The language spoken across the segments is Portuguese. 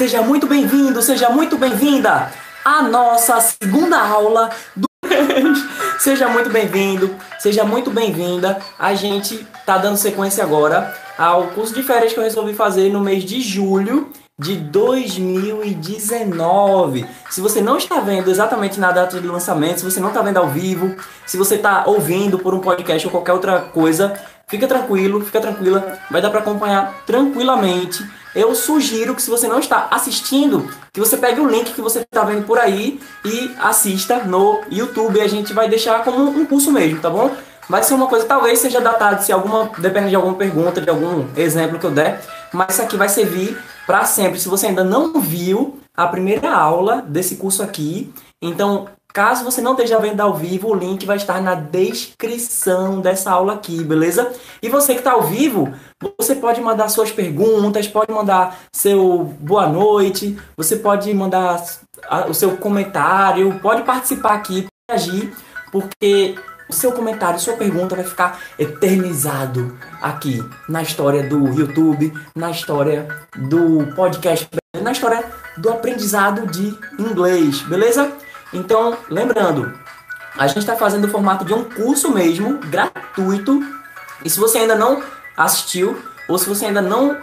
Seja muito bem-vindo, seja muito bem-vinda à nossa segunda aula do Seja muito bem-vindo, seja muito bem-vinda. A gente tá dando sequência agora ao curso de férias que eu resolvi fazer no mês de julho de 2019. Se você não está vendo exatamente na data de lançamento, se você não está vendo ao vivo, se você está ouvindo por um podcast ou qualquer outra coisa, fica tranquilo, fica tranquila, vai dar para acompanhar tranquilamente. Eu sugiro que se você não está assistindo, que você pegue o link que você está vendo por aí e assista no YouTube. A gente vai deixar como um curso mesmo, tá bom? Vai ser uma coisa, talvez seja datado, se alguma, depende de alguma pergunta, de algum exemplo que eu der, mas isso aqui vai servir para sempre. Se você ainda não viu a primeira aula desse curso aqui, então Caso você não esteja vendo ao vivo, o link vai estar na descrição dessa aula aqui, beleza? E você que está ao vivo, você pode mandar suas perguntas, pode mandar seu boa noite, você pode mandar o seu comentário, pode participar aqui, agir, porque o seu comentário, sua pergunta vai ficar eternizado aqui na história do YouTube, na história do podcast, na história do aprendizado de inglês, beleza? Então, lembrando, a gente está fazendo o formato de um curso mesmo, gratuito. E se você ainda não assistiu, ou se você ainda não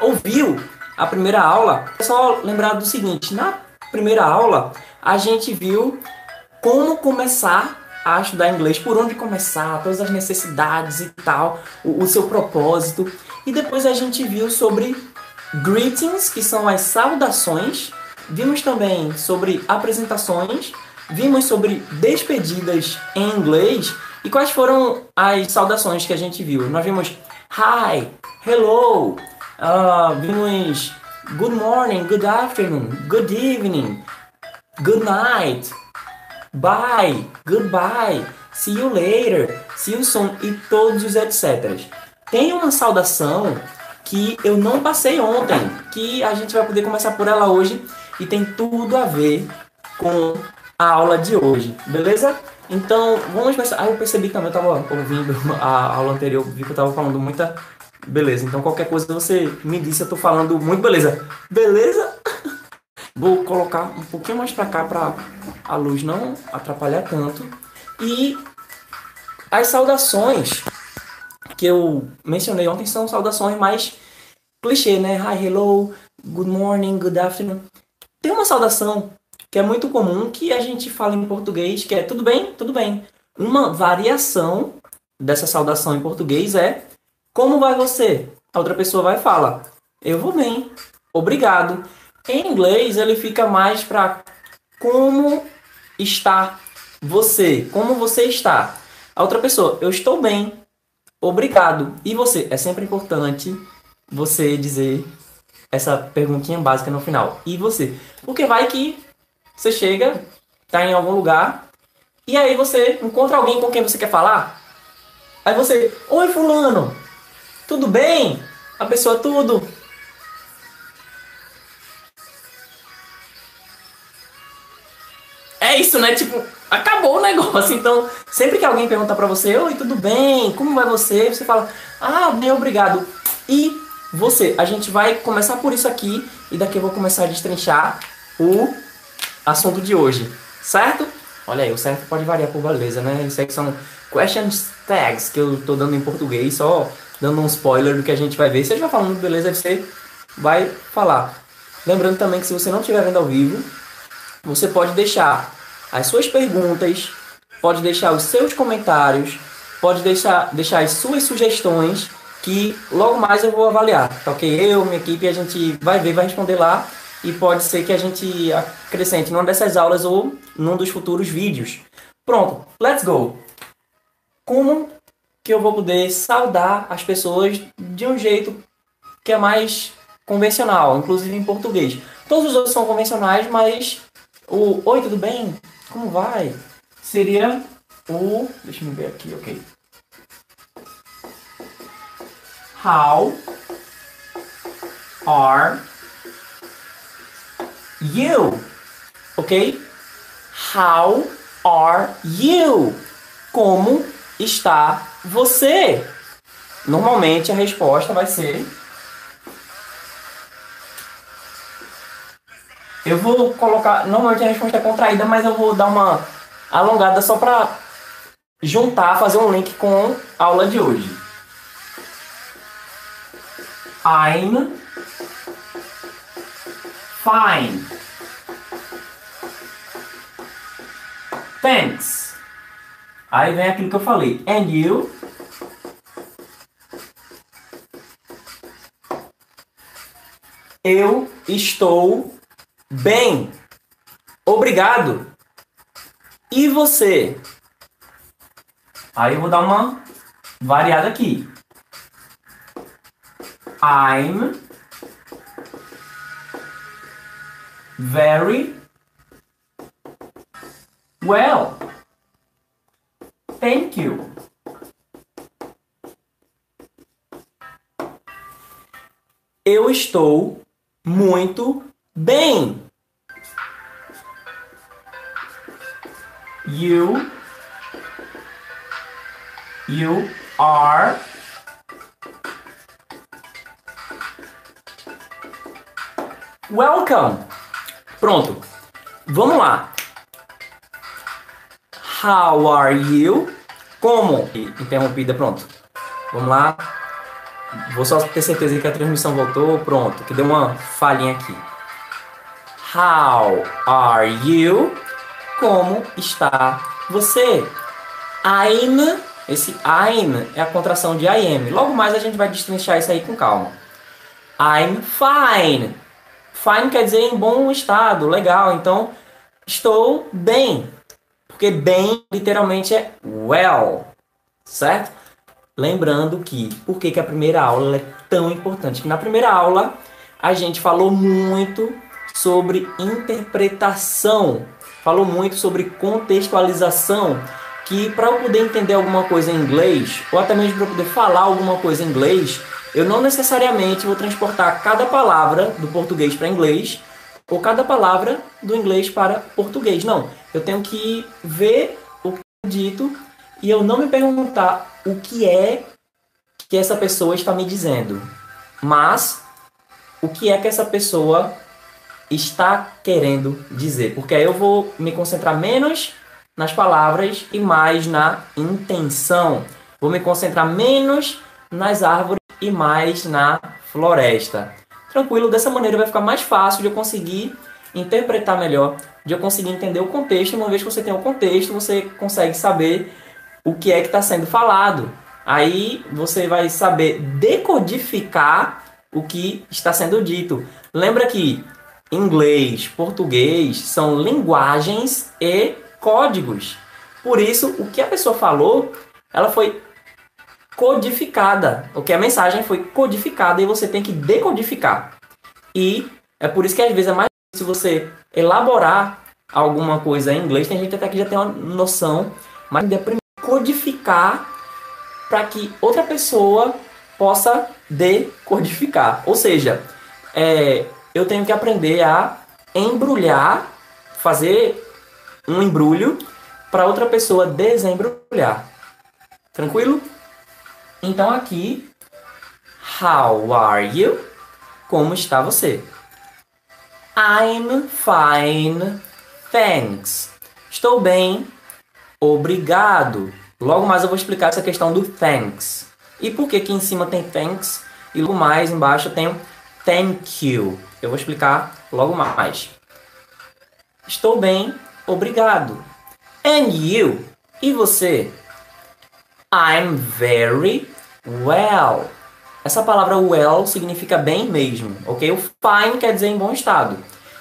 ouviu a primeira aula, é só lembrar do seguinte: na primeira aula, a gente viu como começar a estudar inglês, por onde começar, todas as necessidades e tal, o, o seu propósito. E depois a gente viu sobre greetings, que são as saudações. Vimos também sobre apresentações, vimos sobre despedidas em inglês e quais foram as saudações que a gente viu. Nós vimos hi, hello, uh, vimos good morning, good afternoon, good evening, good night, bye, goodbye, see you later, see you soon e todos os etc. Tem uma saudação que eu não passei ontem, que a gente vai poder começar por ela hoje e tem tudo a ver com a aula de hoje, beleza? Então, vamos começar. Ah, eu percebi também, eu tava ouvindo a aula anterior, vi que eu tava falando muita beleza. Então, qualquer coisa você me disse, eu tô falando muito beleza. Beleza? Vou colocar um pouquinho mais para cá para a luz não atrapalhar tanto. E as saudações que eu mencionei ontem são saudações mais clichê, né? Hi, hello, good morning, good afternoon. Tem uma saudação que é muito comum que a gente fala em português, que é tudo bem, tudo bem. Uma variação dessa saudação em português é como vai você? A outra pessoa vai falar eu vou bem, obrigado. Em inglês, ele fica mais para como está você, como você está. A outra pessoa, eu estou bem, obrigado. E você? É sempre importante você dizer essa perguntinha básica no final. E você? Porque vai que você chega, tá em algum lugar, e aí você encontra alguém com quem você quer falar. Aí você, oi fulano, tudo bem? A pessoa, tudo. é isso, né? Tipo, acabou o negócio. Então, sempre que alguém pergunta para você, oi, tudo bem? Como vai você? Você fala, ah, bem, obrigado. E você, a gente vai começar por isso aqui e daqui eu vou começar a destrinchar o assunto de hoje, certo? Olha aí, o certo pode variar por beleza, né? Isso aqui são questions tags que eu tô dando em português, só dando um spoiler do que a gente vai ver. Se estiver falando beleza, você vai falar. Lembrando também que se você não estiver vendo ao vivo, você pode deixar as suas perguntas, pode deixar os seus comentários, pode deixar, deixar as suas sugestões, que logo mais eu vou avaliar, tá ok? Eu, minha equipe, a gente vai ver, vai responder lá e pode ser que a gente acrescente numa dessas aulas ou num dos futuros vídeos. Pronto, let's go! Como que eu vou poder saudar as pessoas de um jeito que é mais convencional, inclusive em português? Todos os outros são convencionais, mas o Oi, tudo bem? Como vai? Seria o. Deixa eu ver aqui, ok. How are you? Ok? How are you? Como está você? Normalmente a resposta vai ser Eu vou colocar. Normalmente a resposta é contraída, mas eu vou dar uma alongada só para juntar, fazer um link com a aula de hoje. I'm fine. Thanks. Aí vem aquilo que eu falei. And you? Eu estou bem. Obrigado. E você? Aí eu vou dar uma variada aqui. I'm very well. Thank you. Eu estou muito bem. You you are welcome. Pronto. Vamos lá. How are you? Como? Interrompida, pronto. Vamos lá. Vou só ter certeza que a transmissão voltou. Pronto, que deu uma falhinha aqui. How are you? Como está você? I'm. Esse I'm é a contração de I am. Logo mais a gente vai destrinchar isso aí com calma. I'm fine. Fine quer dizer em bom estado, legal. Então, estou bem. Porque bem literalmente é well. Certo? Lembrando que, por que, que a primeira aula é tão importante? Que na primeira aula a gente falou muito sobre interpretação, falou muito sobre contextualização, que para eu poder entender alguma coisa em inglês, ou até mesmo para eu poder falar alguma coisa em inglês, eu não necessariamente vou transportar cada palavra do português para inglês ou cada palavra do inglês para português. Não, eu tenho que ver o que é dito e eu não me perguntar o que é que essa pessoa está me dizendo, mas o que é que essa pessoa está querendo dizer, porque aí eu vou me concentrar menos nas palavras e mais na intenção. Vou me concentrar menos nas árvores e mais na floresta. Tranquilo, dessa maneira vai ficar mais fácil de eu conseguir interpretar melhor, de eu conseguir entender o contexto. Uma vez que você tem o contexto, você consegue saber o que é que está sendo falado. Aí você vai saber decodificar o que está sendo dito. Lembra que inglês, português são linguagens e códigos. Por isso, o que a pessoa falou, ela foi codificada. O que a mensagem foi codificada e você tem que decodificar. E é por isso que às vezes é mais difícil você elaborar alguma coisa em inglês. Tem gente até que já tem uma noção, mas é primeiro codificar para que outra pessoa possa decodificar. Ou seja, é, eu tenho que aprender a embrulhar, fazer um embrulho para outra pessoa desembrulhar. Tranquilo? Então aqui, how are you? Como está você? I'm fine, thanks. Estou bem, obrigado. Logo mais eu vou explicar essa questão do thanks. E por que aqui em cima tem thanks e logo mais embaixo tem thank you. Eu vou explicar logo mais. Estou bem, obrigado. And you? E você? I'm very well. Essa palavra well significa bem mesmo, ok? O fine quer dizer em bom estado.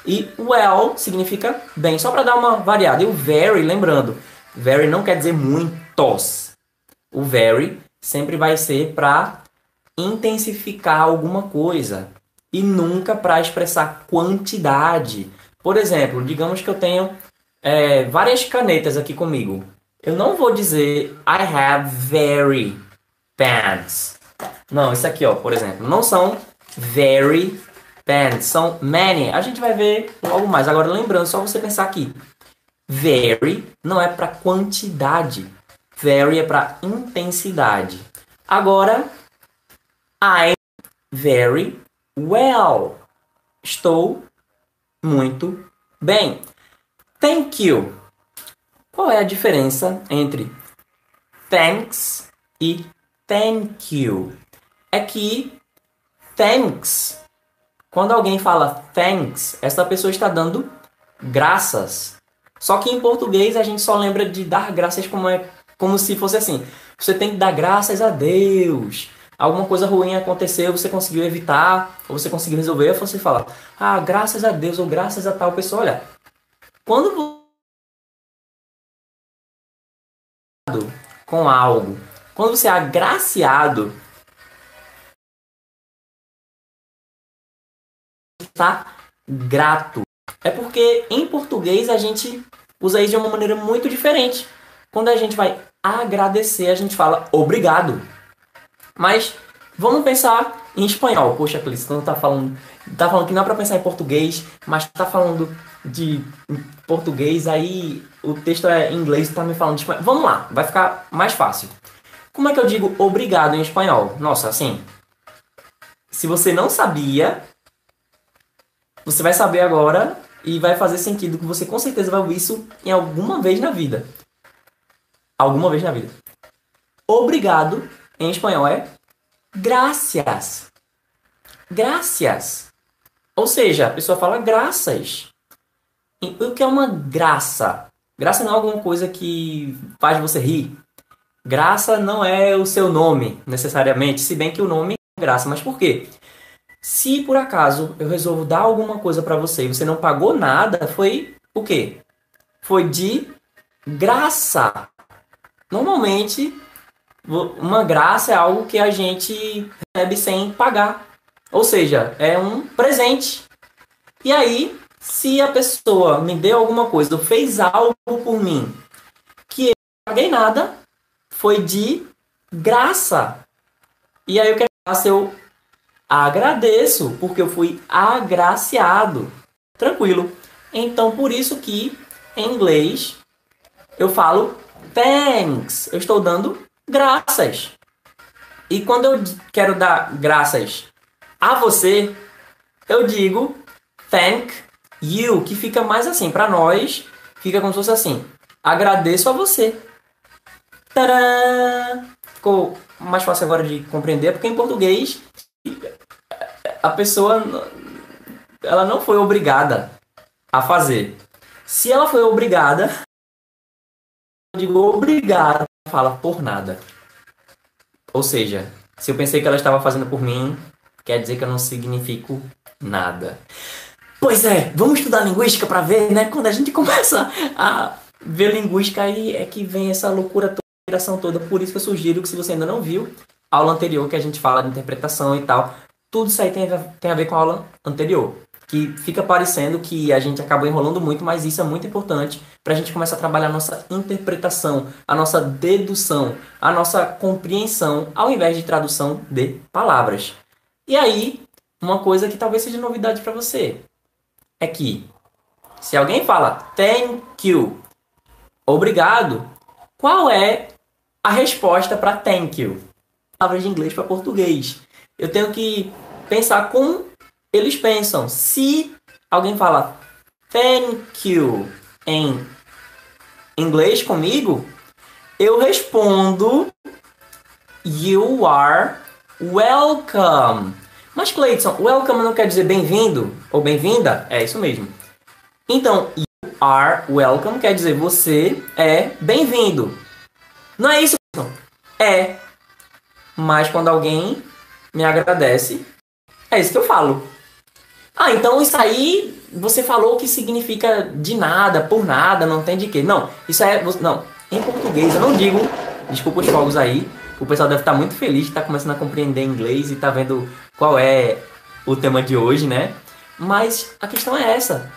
E well significa bem, só para dar uma variada. E o very, lembrando, very não quer dizer muitos. O very sempre vai ser para intensificar alguma coisa e nunca para expressar quantidade. Por exemplo, digamos que eu tenho é, várias canetas aqui comigo. Eu não vou dizer I have very pens. Não, isso aqui, ó, por exemplo, não são very pens, são many. A gente vai ver logo mais. Agora, lembrando, só você pensar aqui. Very não é para quantidade. Very é para intensidade. Agora, I'm very well. Estou Muito bem. Thank you. Qual é a diferença entre thanks e thank you? É que thanks, quando alguém fala thanks, essa pessoa está dando graças. Só que em português a gente só lembra de dar graças como é como se fosse assim. Você tem que dar graças a Deus. Alguma coisa ruim aconteceu, você conseguiu evitar, ou você conseguiu resolver, você fala: "Ah, graças a Deus" ou "graças a tal pessoa". Olha, quando com algo, quando você é agraciado, está grato. É porque em português a gente usa isso de uma maneira muito diferente. Quando a gente vai agradecer, a gente fala obrigado. Mas vamos pensar em espanhol. Poxa, Cleiton, não tá falando, tá falando que não é para pensar em português, mas tá falando de português, aí o texto é em inglês, tá me falando de espanhol. Vamos lá, vai ficar mais fácil. Como é que eu digo obrigado em espanhol? Nossa, assim, se você não sabia, você vai saber agora e vai fazer sentido que você com certeza vai ouvir isso em alguma vez na vida. Alguma vez na vida. Obrigado em espanhol é gracias. Gracias. Ou seja, a pessoa fala graças. O que é uma graça? Graça não é alguma coisa que faz você rir. Graça não é o seu nome, necessariamente, se bem que o nome é graça. Mas por quê? Se por acaso eu resolvo dar alguma coisa para você e você não pagou nada, foi o quê? Foi de graça. Normalmente, uma graça é algo que a gente recebe sem pagar. Ou seja, é um presente. E aí, se a pessoa me deu alguma coisa, ou fez algo por mim, que eu não paguei nada, foi de graça. E aí o que faço? Eu agradeço, porque eu fui agraciado. Tranquilo. Então, por isso que em inglês eu falo thanks. Eu estou dando graças. E quando eu quero dar graças a você, eu digo thank you, que fica mais assim, para nós, fica como se fosse assim: agradeço a você. Ficou mais fácil agora de compreender, porque em português a pessoa ela não foi obrigada a fazer. Se ela foi obrigada, eu digo obrigado, fala por nada. Ou seja, se eu pensei que ela estava fazendo por mim, quer dizer que eu não significo nada. Pois é, vamos estudar linguística para ver, né? Quando a gente começa a ver linguística aí é que vem essa loucura toda, toda. Por isso que eu sugiro que se você ainda não viu a aula anterior que a gente fala de interpretação e tal, tudo isso aí tem a, tem a ver com a aula anterior. Que fica parecendo que a gente acabou enrolando muito, mas isso é muito importante para a gente começar a trabalhar a nossa interpretação, a nossa dedução, a nossa compreensão, ao invés de tradução de palavras. E aí, uma coisa que talvez seja novidade para você é que se alguém fala thank you, obrigado, qual é a resposta para thank you? Palavras de inglês para português. Eu tenho que pensar como eles pensam. Se alguém fala thank you em inglês comigo, eu respondo you are welcome. Mas Cleiton, welcome não quer dizer bem-vindo ou bem-vinda? É isso mesmo. Então, you are welcome quer dizer você é bem-vindo. Não é isso, Cleiton? É. Mas quando alguém me agradece, é isso que eu falo. Ah, então isso aí você falou que significa de nada, por nada, não tem de quê. Não, isso é. Não, em português eu não digo. Desculpa os fogos aí, o pessoal deve estar muito feliz estar começando a compreender inglês e está vendo qual é o tema de hoje, né? Mas a questão é essa.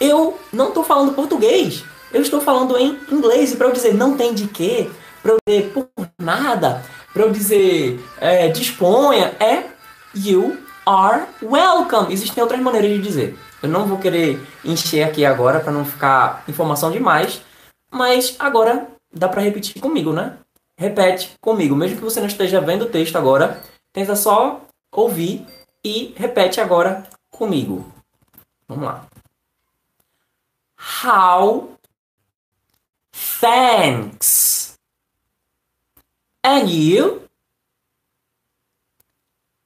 Eu não estou falando português. Eu estou falando em inglês. E para eu dizer não tem de quê, para eu dizer por nada, para eu dizer é, disponha, é you are welcome. Existem outras maneiras de dizer. Eu não vou querer encher aqui agora para não ficar informação demais. Mas agora dá para repetir comigo, né? repete comigo. Mesmo que você não esteja vendo o texto agora, tenta só ouvir e repete agora comigo. Vamos lá. How? Thanks. And you?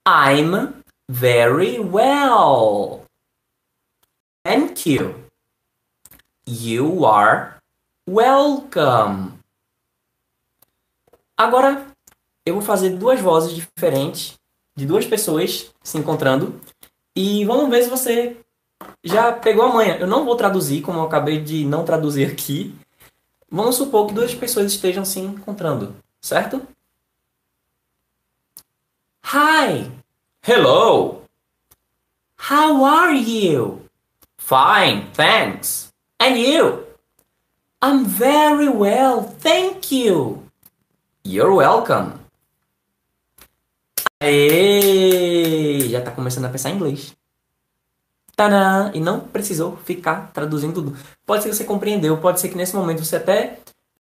I'm very well. Thank you. You are welcome. Agora eu vou fazer duas vozes diferentes de duas pessoas se encontrando e vamos ver se você já pegou a manha. Eu não vou traduzir como eu acabei de não traduzir aqui. Vamos supor que duas pessoas estejam se encontrando, certo? Hi. Hello. How are you? Fine, thanks. And you? I'm very well, thank you. You're welcome. Aê! Já tá começando a pensar em inglês. Tadã! E não precisou ficar traduzindo tudo. Pode ser que você compreendeu, pode ser que nesse momento você até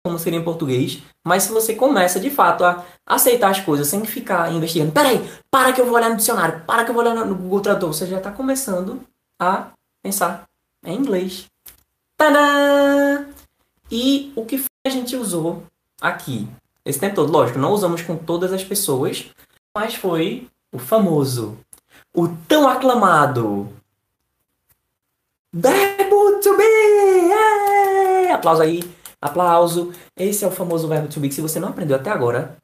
como seria em português, mas se você começa de fato a aceitar as coisas sem ficar investigando, peraí, para que eu vou olhar no dicionário, para que eu vou olhar no Google Tradutor, você já está começando a pensar em inglês. Tadã! E o que a gente usou aqui esse tempo todo? Lógico, não usamos com todas as pessoas, mas foi o famoso, o tão aclamado Verbo to be! Yeah! Aplauso aí, aplauso. Esse é o famoso verbo to be que se você não aprendeu até agora,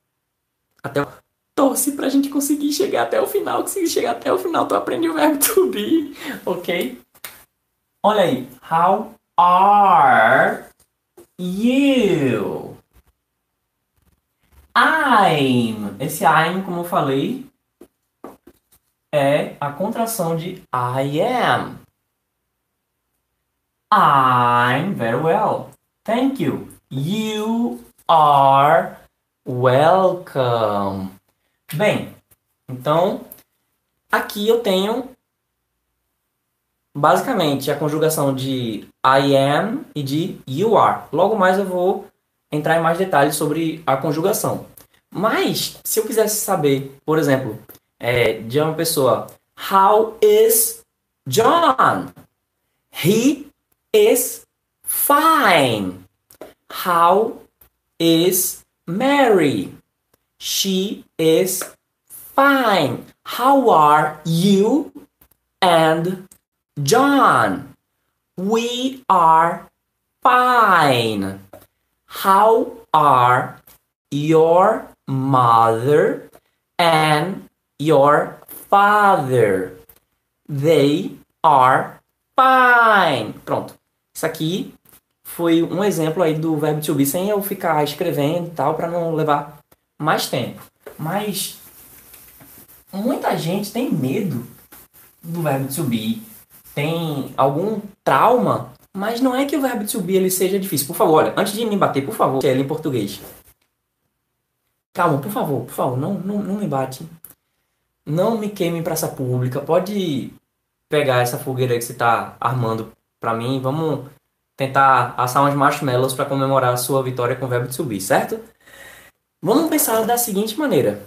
até torce pra gente conseguir chegar até o final, conseguir chegar até o final, tu aprende o verbo to be, ok? Olha aí, how are you? I'm. Esse I'm, como eu falei, é a contração de I am. I'm very well. Thank you. You are welcome. Bem, então aqui eu tenho basicamente a conjugação de I am e de you are. Logo mais eu vou entrar em mais detalhes sobre a conjugação. Mas, se eu quisesse saber, por exemplo, é, de uma pessoa, How is John? He is fine. How is Mary? She is fine. How are you and John? We are fine. How are your mother and your father? They are fine. Pronto. Isso aqui foi um exemplo aí do verbo to be sem eu ficar escrevendo e tal para não levar mais tempo. Mas muita gente tem medo do verbo to be, tem algum trauma mas não é que o verbo to be ele seja difícil. Por favor, olha, antes de me bater, por favor, ele em português. Calma, por favor, por favor, não, não, não me bate. Não me queime em praça pública. Pode pegar essa fogueira que você está armando para mim. Vamos tentar assar uns marshmallows para comemorar a sua vitória com o verbo to be, certo? Vamos pensar da seguinte maneira.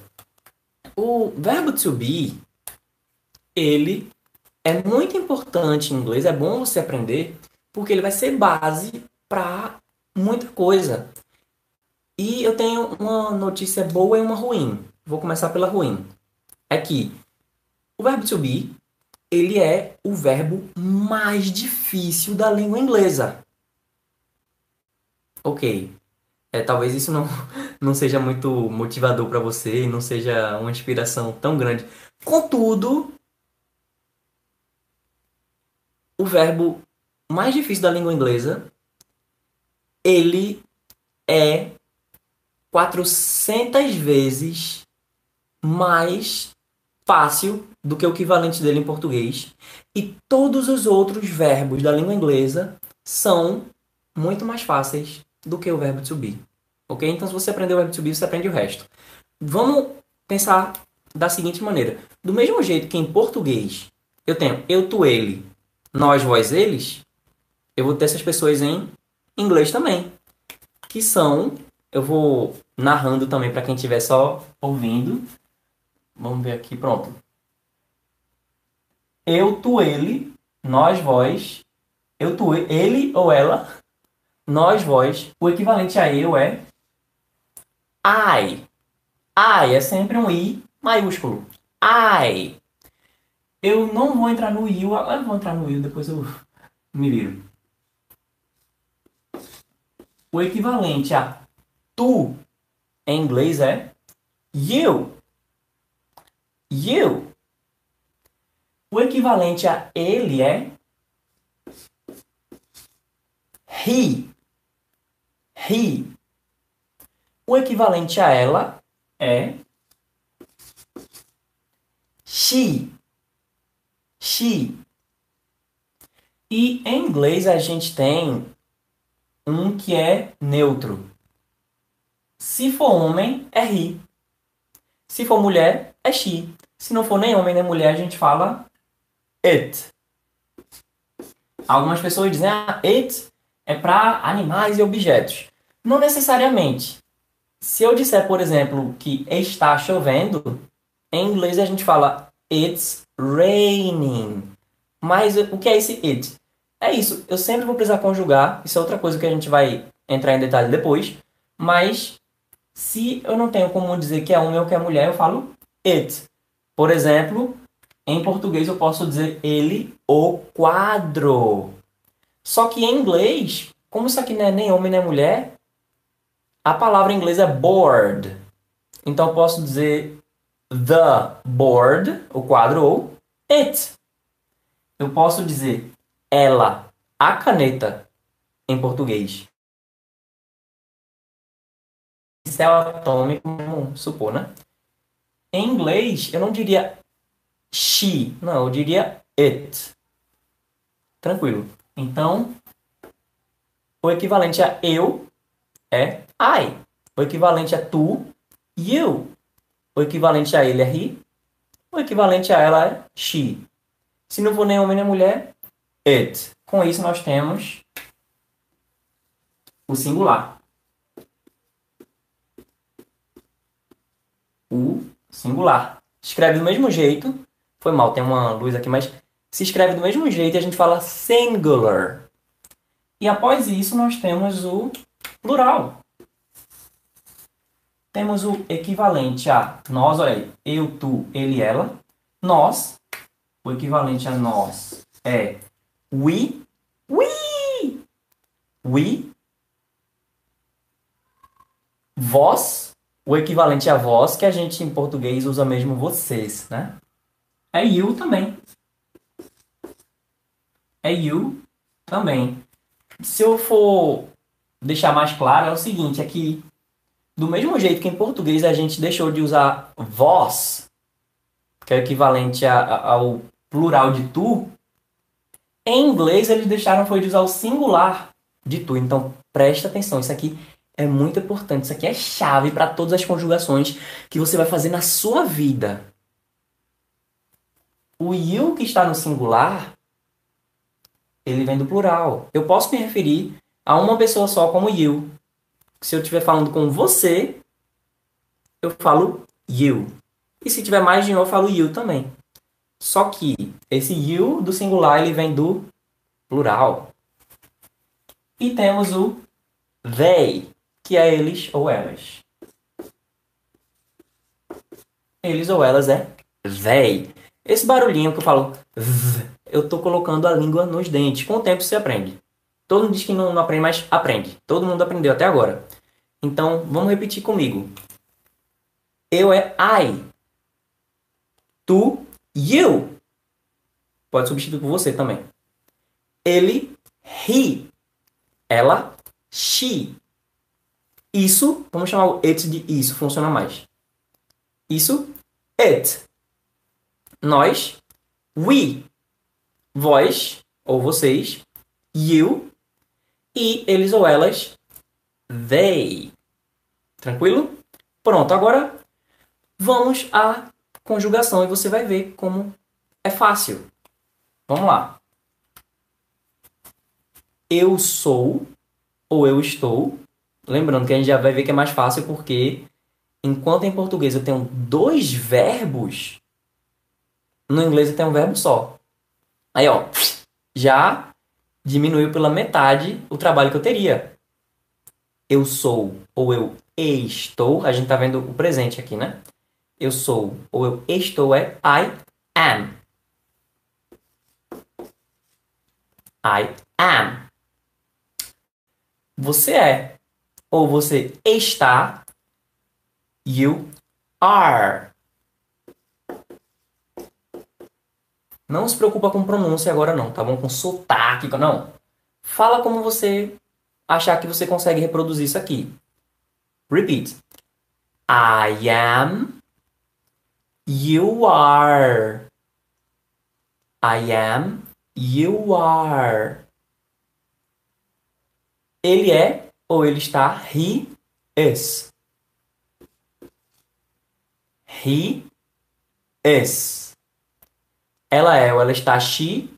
O verbo to be, ele é muito importante em inglês, é bom você aprender, porque ele vai ser base para muita coisa. E eu tenho uma notícia boa e uma ruim. Vou começar pela ruim. É que o verbo to be, ele é o verbo mais difícil da língua inglesa. Ok. É, talvez isso não, não seja muito motivador para você não seja uma inspiração tão grande. Contudo, o verbo mais difícil da língua inglesa, ele é 400 vezes mais fácil do que o equivalente dele em português. E todos os outros verbos da língua inglesa são muito mais fáceis do que o verbo to be. Ok? Então, se você aprender o verbo to be, você aprende o resto. Vamos pensar da seguinte maneira: do mesmo jeito que em português eu tenho eu, tu, ele, nós, vós, eles, eu vou ter essas pessoas em inglês também, que são, eu vou narrando também para quem estiver só ouvindo. Vamos ver aqui, pronto. Eu, tu, ele, nós, vós, Eu, tu, ele ou ela. Nós, vós. O equivalente a eu é I. I é sempre um I maiúsculo. I. Eu não vou entrar no you, agora eu vou entrar no you, depois eu me viro. O equivalente a tu em inglês é you. You. O equivalente a ele é he. He. O equivalente a ela é she. She. E em inglês a gente tem um que é neutro. Se for homem, é he. Se for mulher, é she. Se não for nem homem nem mulher, a gente fala it. Algumas pessoas dizem, ah, it é para animais e objetos. Não necessariamente. Se eu disser, por exemplo, que está chovendo, em inglês a gente fala it's raining. Mas o que é esse it? É isso. Eu sempre vou precisar conjugar. Isso é outra coisa que a gente vai entrar em detalhe depois. Mas se eu não tenho como dizer que é homem ou que é mulher, eu falo it. Por exemplo, em português eu posso dizer ele, o quadro. Só que em inglês, como isso aqui não é nem homem nem mulher, a palavra em inglês é board. Então posso dizer the board, o quadro, ou it. Eu posso dizer ela, a caneta, em português. Céu atômico, vamos supor, né? Em inglês, eu não diria she, não, eu diria it. Tranquilo. Então, o equivalente a eu é I. O equivalente a tu, you. O equivalente a ele é he. O equivalente a ela é she. Se não for nem homem nem mulher, it. Com isso nós temos o singular. O singular. Escreve do mesmo jeito. Foi mal, tem uma luz aqui, mas se escreve do mesmo jeito e a gente fala singular. E após isso nós temos o plural. Temos o equivalente a nós, olha aí, eu, tu, ele, ela. Nós, o equivalente a nós é we, we, we. Vós, o equivalente a vós, que a gente em português usa mesmo vocês, né? É you também. É you também. Se eu for deixar mais claro, é o seguinte, é que do mesmo jeito que em português a gente deixou de usar vós, que é equivalente a, a, ao plural de tu, em inglês eles deixaram foi de usar o singular de tu. Então presta atenção, isso aqui é muito importante, isso aqui é chave para todas as conjugações que você vai fazer na sua vida. O you que está no singular, ele vem do plural. Eu posso me referir a uma pessoa só como you, se eu estiver falando com você, eu falo you. E se tiver mais de um, eu falo you também. Só que esse you do singular ele vem do plural. E temos o they, que é eles ou elas. Eles ou elas é they. Esse barulhinho que eu falo, eu tô colocando a língua nos dentes. Com o tempo você aprende. Todo mundo diz que não, não aprende, mas aprende. Todo mundo aprendeu até agora. Então, vamos repetir comigo. Eu é I. Tu, you. Pode substituir por você também. Ele, he. Ela, she. Isso, vamos chamar o it de isso, funciona mais. Isso, it. Nós, we. Vós, ou vocês, you, e eles ou elas, they. Tranquilo? Pronto, agora vamos à conjugação e você vai ver como é fácil. Vamos lá. Eu sou ou eu estou. Lembrando que a gente já vai ver que é mais fácil porque enquanto em português eu tenho dois verbos, no inglês eu tenho um verbo só. Aí, ó, já diminuiu pela metade o trabalho que eu teria. Eu sou ou eu estou, a gente tá vendo o presente aqui, né? Eu sou ou eu estou é I am. I am. Você é ou você está. You are. Não se preocupa com pronúncia agora não, tá bom? Com sotaque, não. Fala como você achar que você consegue reproduzir isso aqui. Repeat. I am. You are. I am. You are. Ele é ou ele está? He is. He is. Ela é ou ela está? She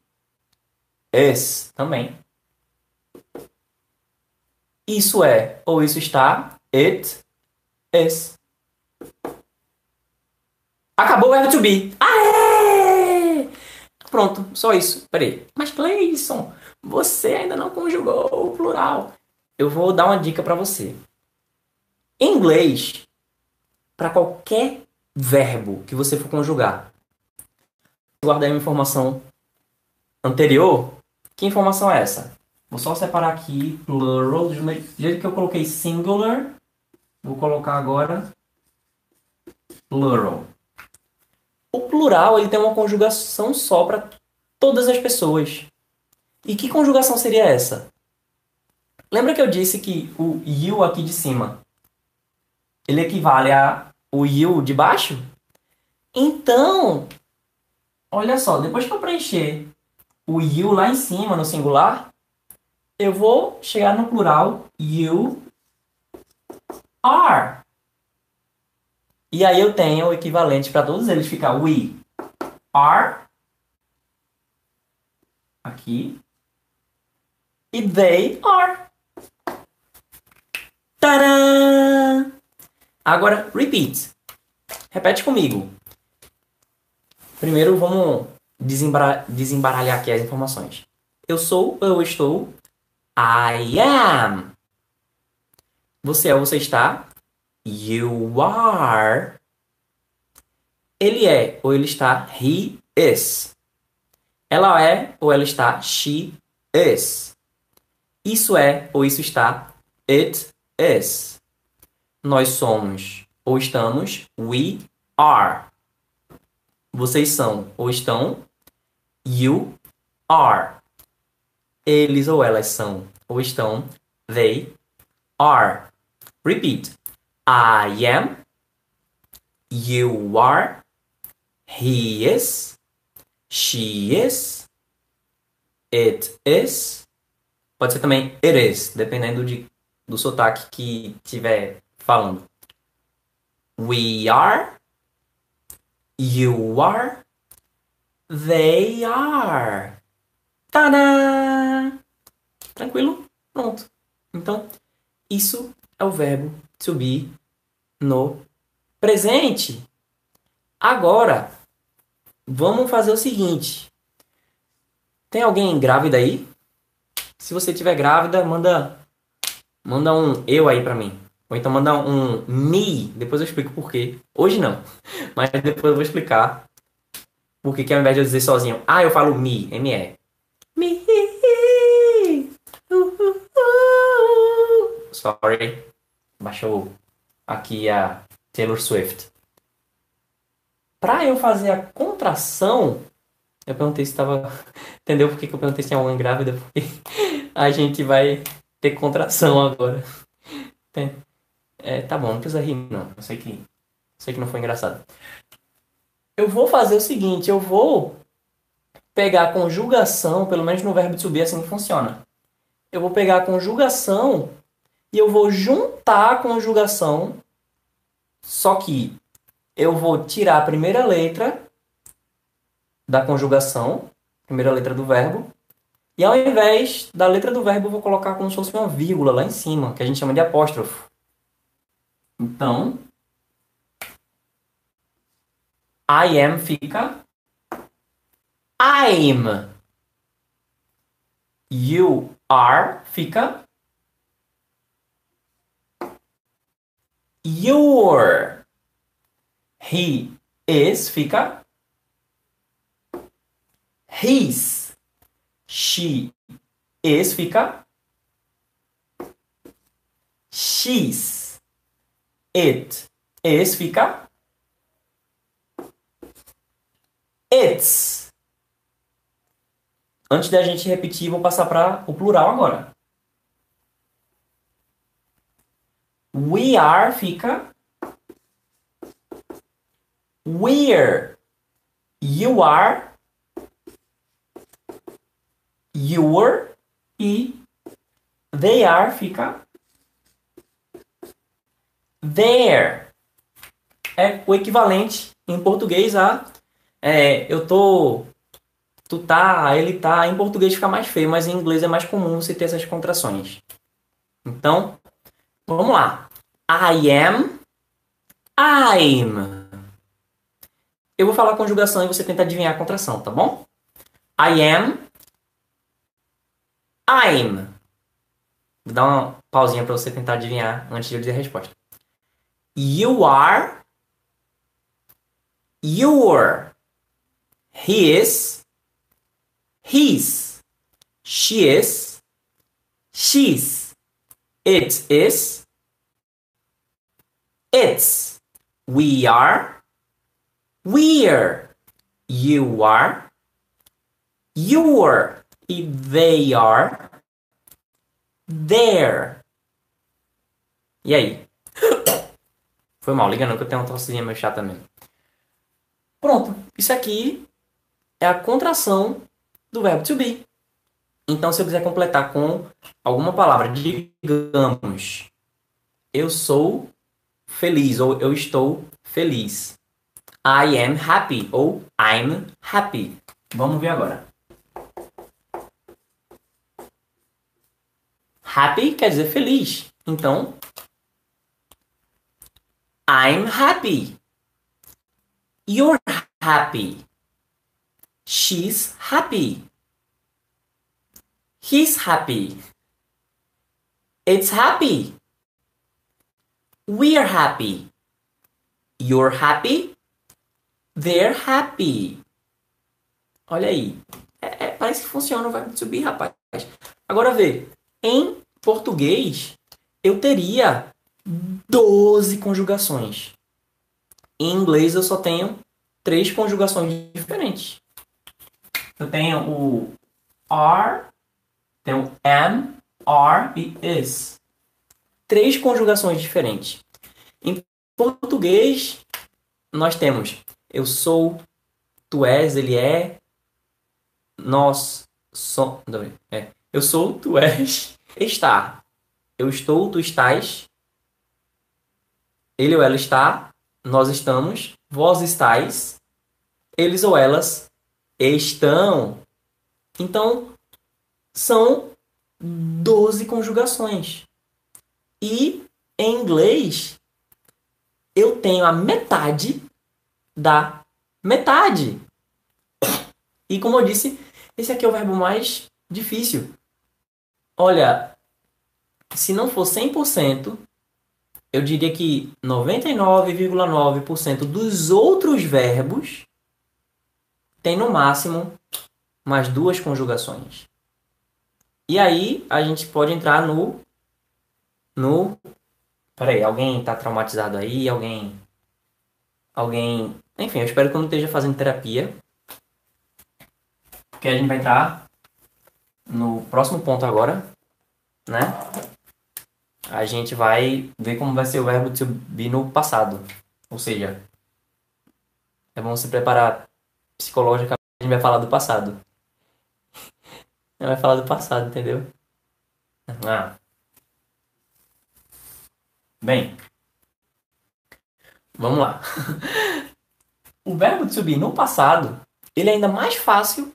is também. Isso é ou isso está? It is. Acabou o verbo to be. Aê! Pronto, só isso. Peraí. Mas Cleison, você ainda não conjugou o plural. Eu vou dar uma dica para você. Em inglês, para qualquer verbo que você for conjugar, guardei uma informação anterior. Que informação é essa? Vou só separar aqui plural. Do jeito que eu coloquei singular, vou colocar agora plural. O plural ele tem uma conjugação só para todas as pessoas. E que conjugação seria essa? Lembra que eu disse que o you aqui de cima ele equivale a o you de baixo? Então, olha só, depois que eu preencher o you lá em cima no singular, eu vou chegar no plural you are. E aí eu tenho o equivalente para todos eles, fica we are aqui e they are. Tadã! Agora, repeat. Repete comigo. Primeiro vamos desembaralhar aqui as informações. Eu sou, eu estou. I am. Você é, você está. You are. Ele é ou ele está. He is. Ela é ou ela está. She is. Isso é ou isso está. It is. Nós somos ou estamos. We are. Vocês são ou estão. You are. Eles ou elas são ou estão. They are. Repeat. I am. You are. He is. She is. It is. Pode ser também it is, dependendo de, do sotaque que tiver falando. We are. You are. They are. Tadã! Tranquilo? Pronto. Então, isso é o verbo to be no presente. Agora, vamos fazer o seguinte. Tem alguém grávida aí? Se você tiver grávida, manda manda um eu aí pra mim. Ou então manda um me, depois eu explico por quê. Hoje não, mas depois eu vou explicar por que ao invés de eu dizer sozinho, ah, eu falo me, M-E. Me. Sorry. Baixou aqui a Taylor Swift. Pra eu fazer a contração, eu perguntei se estava. Entendeu por que, eu perguntei se tinha uma grávida? Porque a gente vai ter contração agora. É, tá bom, não precisa rir, não. Eu sei que, sei que não foi engraçado. Eu vou fazer o seguinte: eu vou pegar a conjugação, pelo menos no verbo to be, assim que funciona. Eu vou pegar a conjugação e eu vou juntar a conjugação, só que eu vou tirar a primeira letra da conjugação, primeira letra do verbo, e ao invés da letra do verbo eu vou colocar como se fosse uma vírgula lá em cima, que a gente chama de apóstrofo. Então, I am fica I'm. You are fica your. He is fica his. She is fica she's. It is fica its. Antes da gente repetir, vou passar para o plural agora. We are fica we're. You are your e they are fica their. É o equivalente em português a é, eu tô tu tá, ele tá. Em português fica mais feio, mas em inglês é mais comum você ter essas contrações. Então, vamos lá. I am, I'm. Eu vou falar a conjugação e você tenta adivinhar a contração, tá bom? I am, I'm. Vou dar uma pausinha para você tentar adivinhar antes de eu dizer a resposta. You are, your. He is, his. She is, she's. It is, its. We are, we're. You are, your. E they are, their. E aí? Foi mal, liga não que eu tenho uma tossidinha meio chata mesmo. Pronto, isso aqui é a contração do verbo to be. Então, se eu quiser completar com alguma palavra, digamos, eu sou feliz ou eu estou feliz. I am happy ou I'm happy. Vamos ver agora. Happy quer dizer feliz. Então, I'm happy. You're happy. She's happy. He's happy. It's happy. We're happy. You're happy. They're happy. Olha aí. É, é, parece que funciona o verbo subir, rapaz. Agora vê. Em português, eu teria 12 conjugações. Em inglês, eu só tenho três conjugações diferentes. Eu tenho o are, tenho am, are e is. Três conjugações diferentes. Em português, nós temos eu sou, tu és, ele é, nós somos. É. Eu sou, tu és, está. Eu estou, tu estás. Ele ou ela está, nós estamos, vós estáis, eles ou elas estão. Então, são 12 conjugações. E em inglês, eu tenho a metade da metade. E como eu disse, esse aqui é o verbo mais difícil. Olha, se não for 100%, eu diria que 99,9% dos outros verbos tem no máximo mais duas conjugações. E aí a gente pode entrar no no Peraí, alguém tá traumatizado aí? Alguém alguém, enfim, eu espero que eu não esteja fazendo terapia. Porque a gente vai entrar no próximo ponto agora, né? A gente vai ver como vai ser o verbo to be no passado. Ou seja, é bom se preparar psicologicamente, a gente vai falar do passado. vai falar do passado, entendeu? Ah. Bem, vamos lá. o verbo to be no passado, ele é ainda mais fácil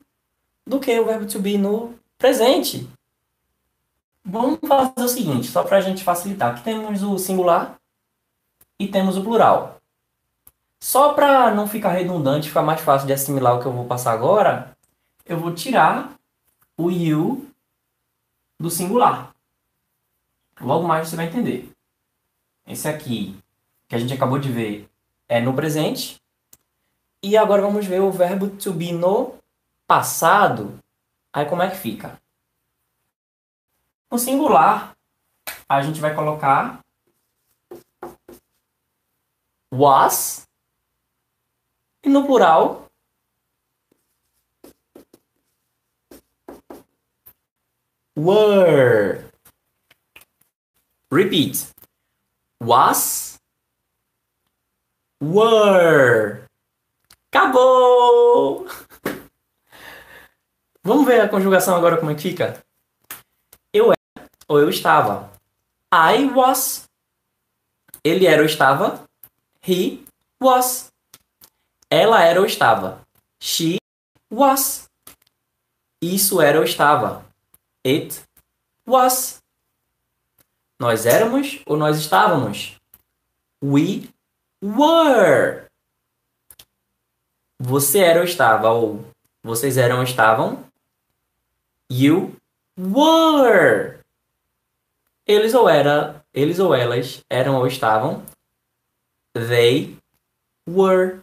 do que o verbo to be no presente. Vamos fazer o seguinte, só para a gente facilitar. Aqui temos o singular e temos o plural. Só para não ficar redundante, ficar mais fácil de assimilar o que eu vou passar agora, eu vou tirar o you do singular. Logo mais você vai entender. Esse aqui, que a gente acabou de ver, é no presente. E agora vamos ver o verbo to be no passado. Aí como é que fica? No singular, a gente vai colocar was. E no plural, were. Repeat. Was. Were. Acabou! Vamos ver a conjugação agora como é que fica? Eu era ou eu estava. I was. Ele era ou estava. He was. Ela era ou estava. She was. Isso era ou estava. It was. Nós éramos ou nós estávamos? We were. Você era ou estava ou vocês eram ou estavam? You were. Eles ou era, eles ou elas eram ou estavam? They were.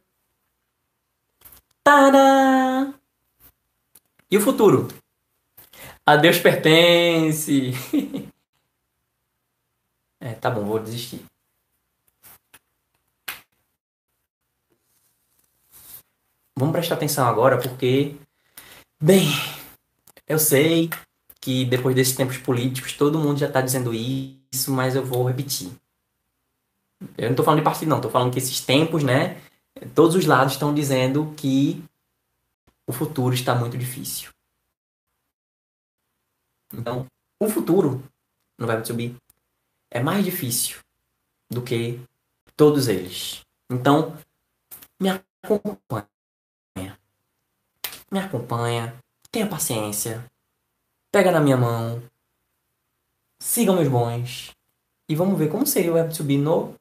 Tada! E o futuro? A Deus pertence. é, tá bom, vou desistir. Vamos prestar atenção agora porque, bem, eu sei que depois desses tempos políticos todo mundo já está dizendo isso, mas eu vou repetir. Eu não estou falando de partido, não, estou falando que esses tempos, né? Todos os lados estão dizendo que o futuro está muito difícil. Então, o futuro no Verbo Subir é mais difícil do que todos eles. Então, me acompanha. Me acompanha. Tenha paciência. Pega na minha mão. Sigam meus bons. E vamos ver como seria o Verbo Subir no